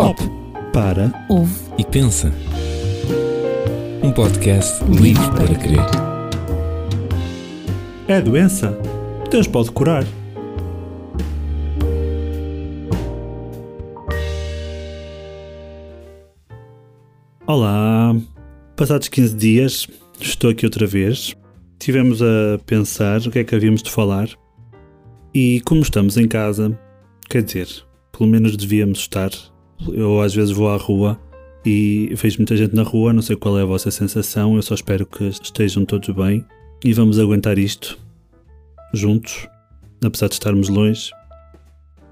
Pop. Para. Ouve e pensa. Um podcast livre para crer. É doença? Deus pode curar. Olá! Passados 15 dias, estou aqui outra vez. Tivemos a pensar o que é que havíamos de falar. E como estamos em casa, quer dizer, pelo menos devíamos estar. Eu às vezes vou à rua e vejo muita gente na rua, não sei qual é a vossa sensação, eu só espero que estejam todos bem e vamos aguentar isto juntos, apesar de estarmos longe.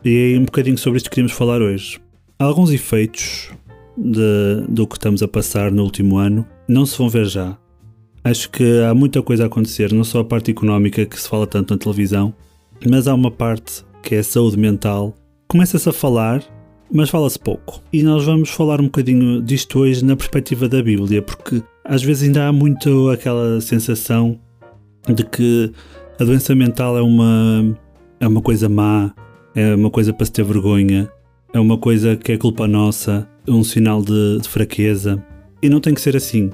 E é um bocadinho sobre isto que queríamos falar hoje. Há alguns efeitos de, do que estamos a passar no último ano não se vão ver já. Acho que há muita coisa a acontecer, não só a parte económica que se fala tanto na televisão, mas há uma parte que é a saúde mental. Começa-se a falar, mas fala-se pouco. E nós vamos falar um bocadinho disto hoje na perspectiva da Bíblia, porque às vezes ainda há muito aquela sensação de que a doença mental é uma, é uma coisa má, é uma coisa para se ter vergonha, é uma coisa que é culpa nossa, é um sinal de, de fraqueza. E não tem que ser assim.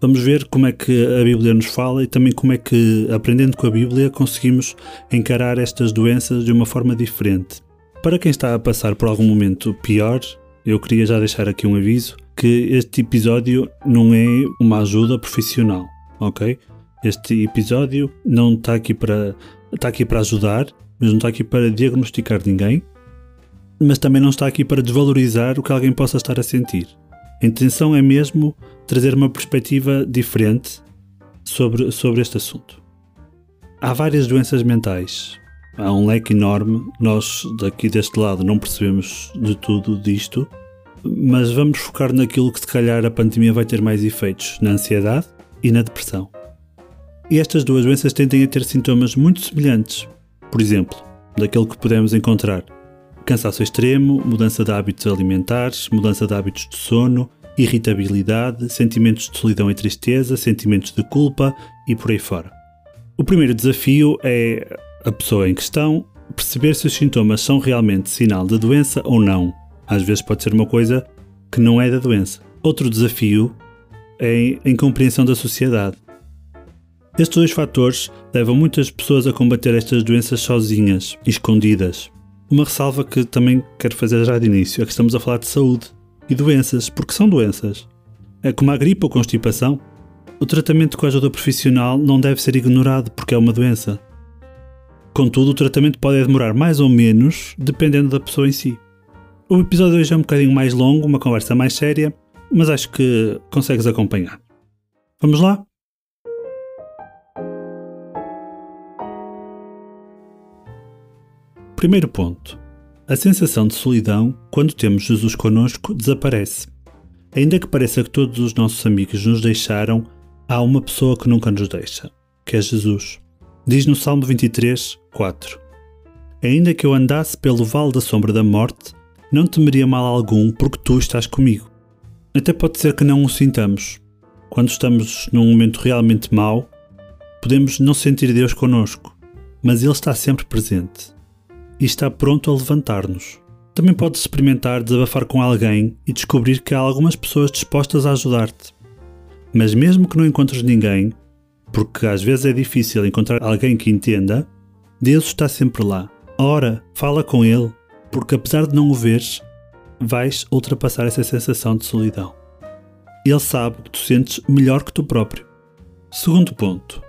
Vamos ver como é que a Bíblia nos fala e também como é que, aprendendo com a Bíblia, conseguimos encarar estas doenças de uma forma diferente. Para quem está a passar por algum momento pior, eu queria já deixar aqui um aviso que este episódio não é uma ajuda profissional, ok? Este episódio não está aqui para está aqui para ajudar, mas não está aqui para diagnosticar ninguém, mas também não está aqui para desvalorizar o que alguém possa estar a sentir. A intenção é mesmo trazer uma perspectiva diferente sobre, sobre este assunto. Há várias doenças mentais. Há um leque enorme. Nós, daqui deste lado, não percebemos de tudo disto, mas vamos focar naquilo que, se calhar, a pandemia vai ter mais efeitos: na ansiedade e na depressão. E estas duas doenças tendem a ter sintomas muito semelhantes. Por exemplo, daquele que podemos encontrar cansaço extremo, mudança de hábitos alimentares, mudança de hábitos de sono, irritabilidade, sentimentos de solidão e tristeza, sentimentos de culpa e por aí fora. O primeiro desafio é a pessoa em questão perceber se os sintomas são realmente sinal da doença ou não. Às vezes pode ser uma coisa que não é da doença. Outro desafio é a incompreensão da sociedade. Estes dois fatores levam muitas pessoas a combater estas doenças sozinhas, escondidas. Uma ressalva que também quero fazer já de início é que estamos a falar de saúde e doenças, porque são doenças. É como a gripe ou constipação. O tratamento com a ajuda profissional não deve ser ignorado porque é uma doença. Contudo, o tratamento pode demorar mais ou menos, dependendo da pessoa em si. O episódio hoje é um bocadinho mais longo, uma conversa mais séria, mas acho que consegues acompanhar. Vamos lá? Primeiro ponto. A sensação de solidão, quando temos Jesus conosco, desaparece. Ainda que pareça que todos os nossos amigos nos deixaram, há uma pessoa que nunca nos deixa, que é Jesus. Diz no Salmo 23, 4: Ainda que eu andasse pelo vale da sombra da morte, não temeria mal algum, porque tu estás comigo. Até pode ser que não o sintamos. Quando estamos num momento realmente mau, podemos não sentir Deus conosco, mas Ele está sempre presente e está pronto a levantar-nos. Também podes experimentar desabafar com alguém e descobrir que há algumas pessoas dispostas a ajudar-te. Mas mesmo que não encontres ninguém, porque às vezes é difícil encontrar alguém que entenda, Deus está sempre lá. Ora, fala com Ele, porque apesar de não o veres, vais ultrapassar essa sensação de solidão. Ele sabe que tu sentes melhor que tu próprio. Segundo ponto,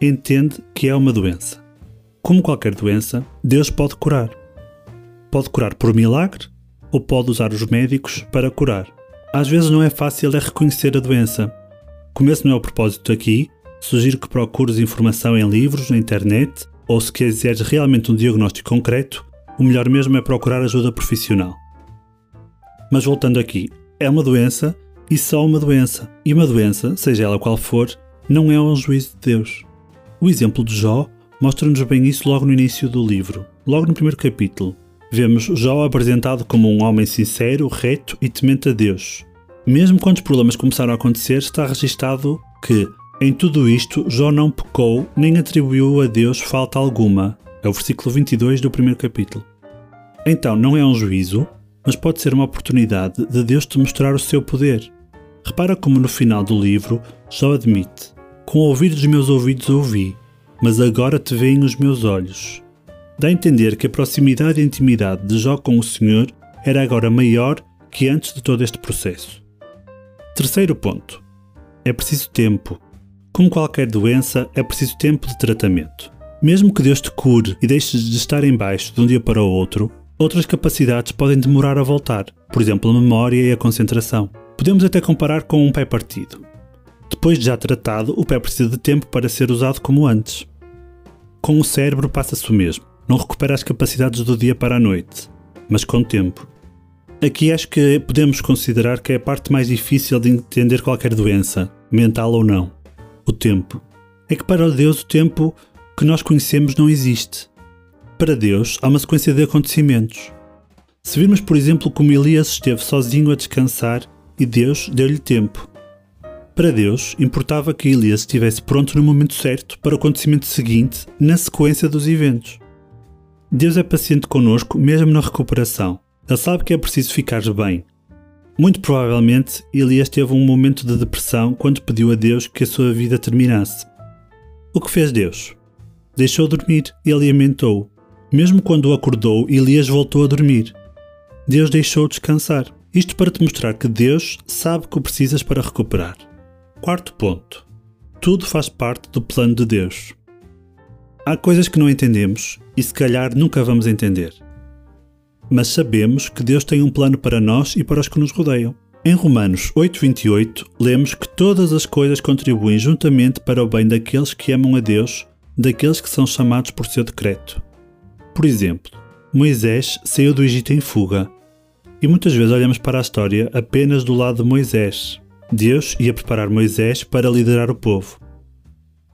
entende que é uma doença. Como qualquer doença, Deus pode curar. Pode curar por milagre ou pode usar os médicos para curar. Às vezes não é fácil é reconhecer a doença. Como esse não é o propósito aqui, sugiro que procures informação em livros, na internet ou se quiseres realmente um diagnóstico concreto, o melhor mesmo é procurar ajuda profissional. Mas voltando aqui, é uma doença e só uma doença. E uma doença, seja ela qual for, não é um juízo de Deus. O exemplo de Jó mostra-nos bem isso logo no início do livro. Logo no primeiro capítulo, vemos Jó apresentado como um homem sincero, reto e temente a Deus. Mesmo quando os problemas começaram a acontecer, está registado que, em tudo isto, Jó não pecou nem atribuiu a Deus falta alguma. É o versículo 22 do primeiro capítulo. Então, não é um juízo, mas pode ser uma oportunidade de Deus te mostrar o seu poder. Repara como no final do livro Jó admite: Com o ouvir dos meus ouvidos ouvi, mas agora te veem os meus olhos. Dá a entender que a proximidade e a intimidade de Jó com o Senhor era agora maior que antes de todo este processo. Terceiro ponto. É preciso tempo. Como qualquer doença, é preciso tempo de tratamento. Mesmo que Deus te cure e deixes de estar em baixo de um dia para o outro, outras capacidades podem demorar a voltar, por exemplo, a memória e a concentração. Podemos até comparar com um pé partido. Depois de já tratado, o pé precisa de tempo para ser usado como antes. Com o cérebro passa-se o mesmo. Não recupera as capacidades do dia para a noite, mas com tempo. Aqui acho que podemos considerar que é a parte mais difícil de entender qualquer doença, mental ou não. O tempo. É que para Deus o tempo que nós conhecemos não existe. Para Deus há uma sequência de acontecimentos. Se virmos, por exemplo, como Elias esteve sozinho a descansar e Deus deu-lhe tempo. Para Deus, importava que Elias estivesse pronto no momento certo para o acontecimento seguinte, na sequência dos eventos. Deus é paciente conosco, mesmo na recuperação. Ele sabe que é preciso ficar bem. Muito provavelmente, Elias teve um momento de depressão quando pediu a Deus que a sua vida terminasse. O que fez Deus? Deixou dormir e alimentou. Mesmo quando acordou, Elias voltou a dormir. Deus deixou descansar. Isto para te mostrar que Deus sabe o que precisas para recuperar. Quarto ponto. Tudo faz parte do plano de Deus. Há coisas que não entendemos e se calhar nunca vamos entender mas sabemos que Deus tem um plano para nós e para os que nos rodeiam. Em Romanos 8:28 lemos que todas as coisas contribuem juntamente para o bem daqueles que amam a Deus, daqueles que são chamados por seu decreto. Por exemplo, Moisés saiu do Egito em fuga. E muitas vezes olhamos para a história apenas do lado de Moisés. Deus ia preparar Moisés para liderar o povo.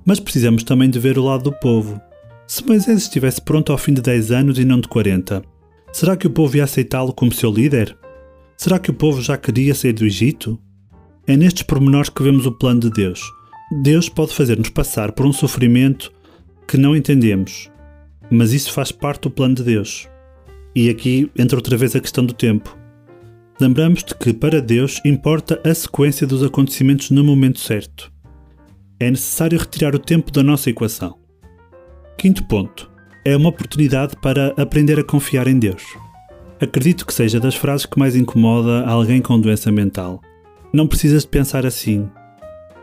Mas precisamos também de ver o lado do povo. Se Moisés estivesse pronto ao fim de 10 anos e não de 40, Será que o povo ia aceitá-lo como seu líder? Será que o povo já queria sair do Egito? É nestes pormenores que vemos o plano de Deus. Deus pode fazer-nos passar por um sofrimento que não entendemos, mas isso faz parte do plano de Deus. E aqui entra outra vez a questão do tempo. Lembramos de que para Deus importa a sequência dos acontecimentos no momento certo. É necessário retirar o tempo da nossa equação. Quinto ponto é uma oportunidade para aprender a confiar em Deus. Acredito que seja das frases que mais incomoda alguém com doença mental. Não precisas de pensar assim.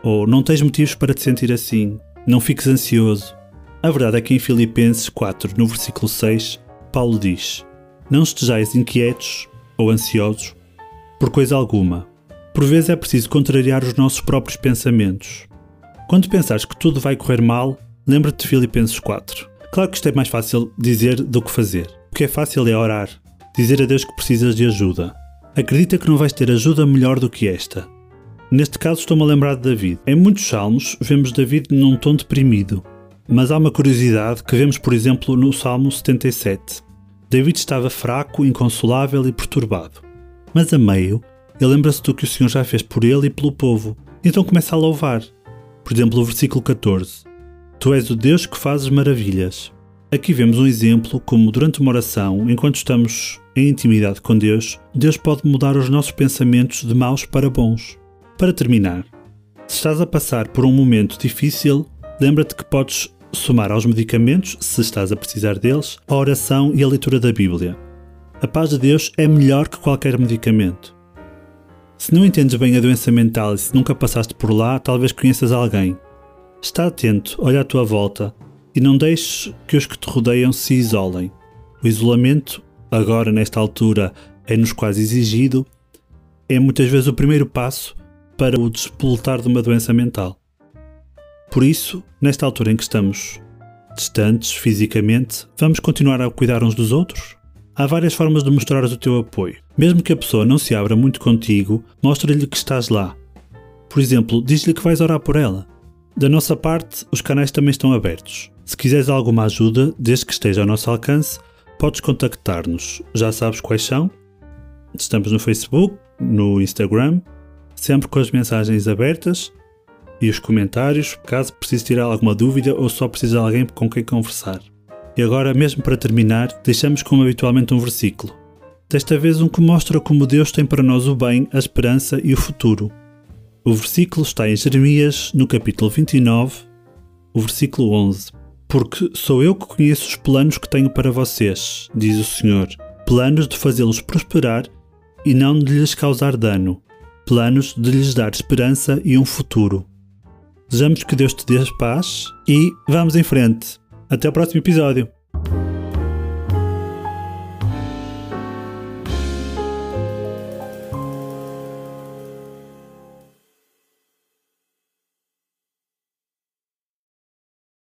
Ou não tens motivos para te sentir assim. Não fiques ansioso. A verdade é que em Filipenses 4, no versículo 6, Paulo diz: Não estejais inquietos ou ansiosos por coisa alguma. Por vezes é preciso contrariar os nossos próprios pensamentos. Quando pensares que tudo vai correr mal, lembra-te de Filipenses 4. Claro que isto é mais fácil dizer do que fazer. O que é fácil é orar, dizer a Deus que precisas de ajuda. Acredita que não vais ter ajuda melhor do que esta. Neste caso, estou-me a lembrar de David. Em muitos salmos, vemos David num tom deprimido. Mas há uma curiosidade que vemos, por exemplo, no Salmo 77. David estava fraco, inconsolável e perturbado. Mas a meio, ele lembra-se do que o Senhor já fez por ele e pelo povo. Então começa a louvar. Por exemplo, o versículo 14. Tu és o Deus que fazes maravilhas. Aqui vemos um exemplo como, durante uma oração, enquanto estamos em intimidade com Deus, Deus pode mudar os nossos pensamentos de maus para bons. Para terminar, se estás a passar por um momento difícil, lembra-te que podes somar aos medicamentos, se estás a precisar deles, a oração e a leitura da Bíblia. A paz de Deus é melhor que qualquer medicamento. Se não entendes bem a doença mental e se nunca passaste por lá, talvez conheças alguém Está atento, olha à tua volta e não deixes que os que te rodeiam se isolem. O isolamento, agora nesta altura, é-nos quase exigido, é muitas vezes o primeiro passo para o despoletar de uma doença mental. Por isso, nesta altura em que estamos distantes fisicamente, vamos continuar a cuidar uns dos outros? Há várias formas de mostrar o teu apoio. Mesmo que a pessoa não se abra muito contigo, mostra-lhe que estás lá. Por exemplo, diz-lhe que vais orar por ela. Da nossa parte, os canais também estão abertos. Se quiseres alguma ajuda, desde que esteja ao nosso alcance, podes contactar-nos. Já sabes quais são? Estamos no Facebook, no Instagram, sempre com as mensagens abertas e os comentários, caso precise tirar alguma dúvida ou só precise de alguém com quem conversar. E agora, mesmo para terminar, deixamos como habitualmente um versículo. Desta vez, um que mostra como Deus tem para nós o bem, a esperança e o futuro. O versículo está em Jeremias, no capítulo 29, o versículo 11. Porque sou eu que conheço os planos que tenho para vocês, diz o Senhor. Planos de fazê-los prosperar e não de lhes causar dano. Planos de lhes dar esperança e um futuro. Desejamos que Deus te dê paz e vamos em frente. Até o próximo episódio.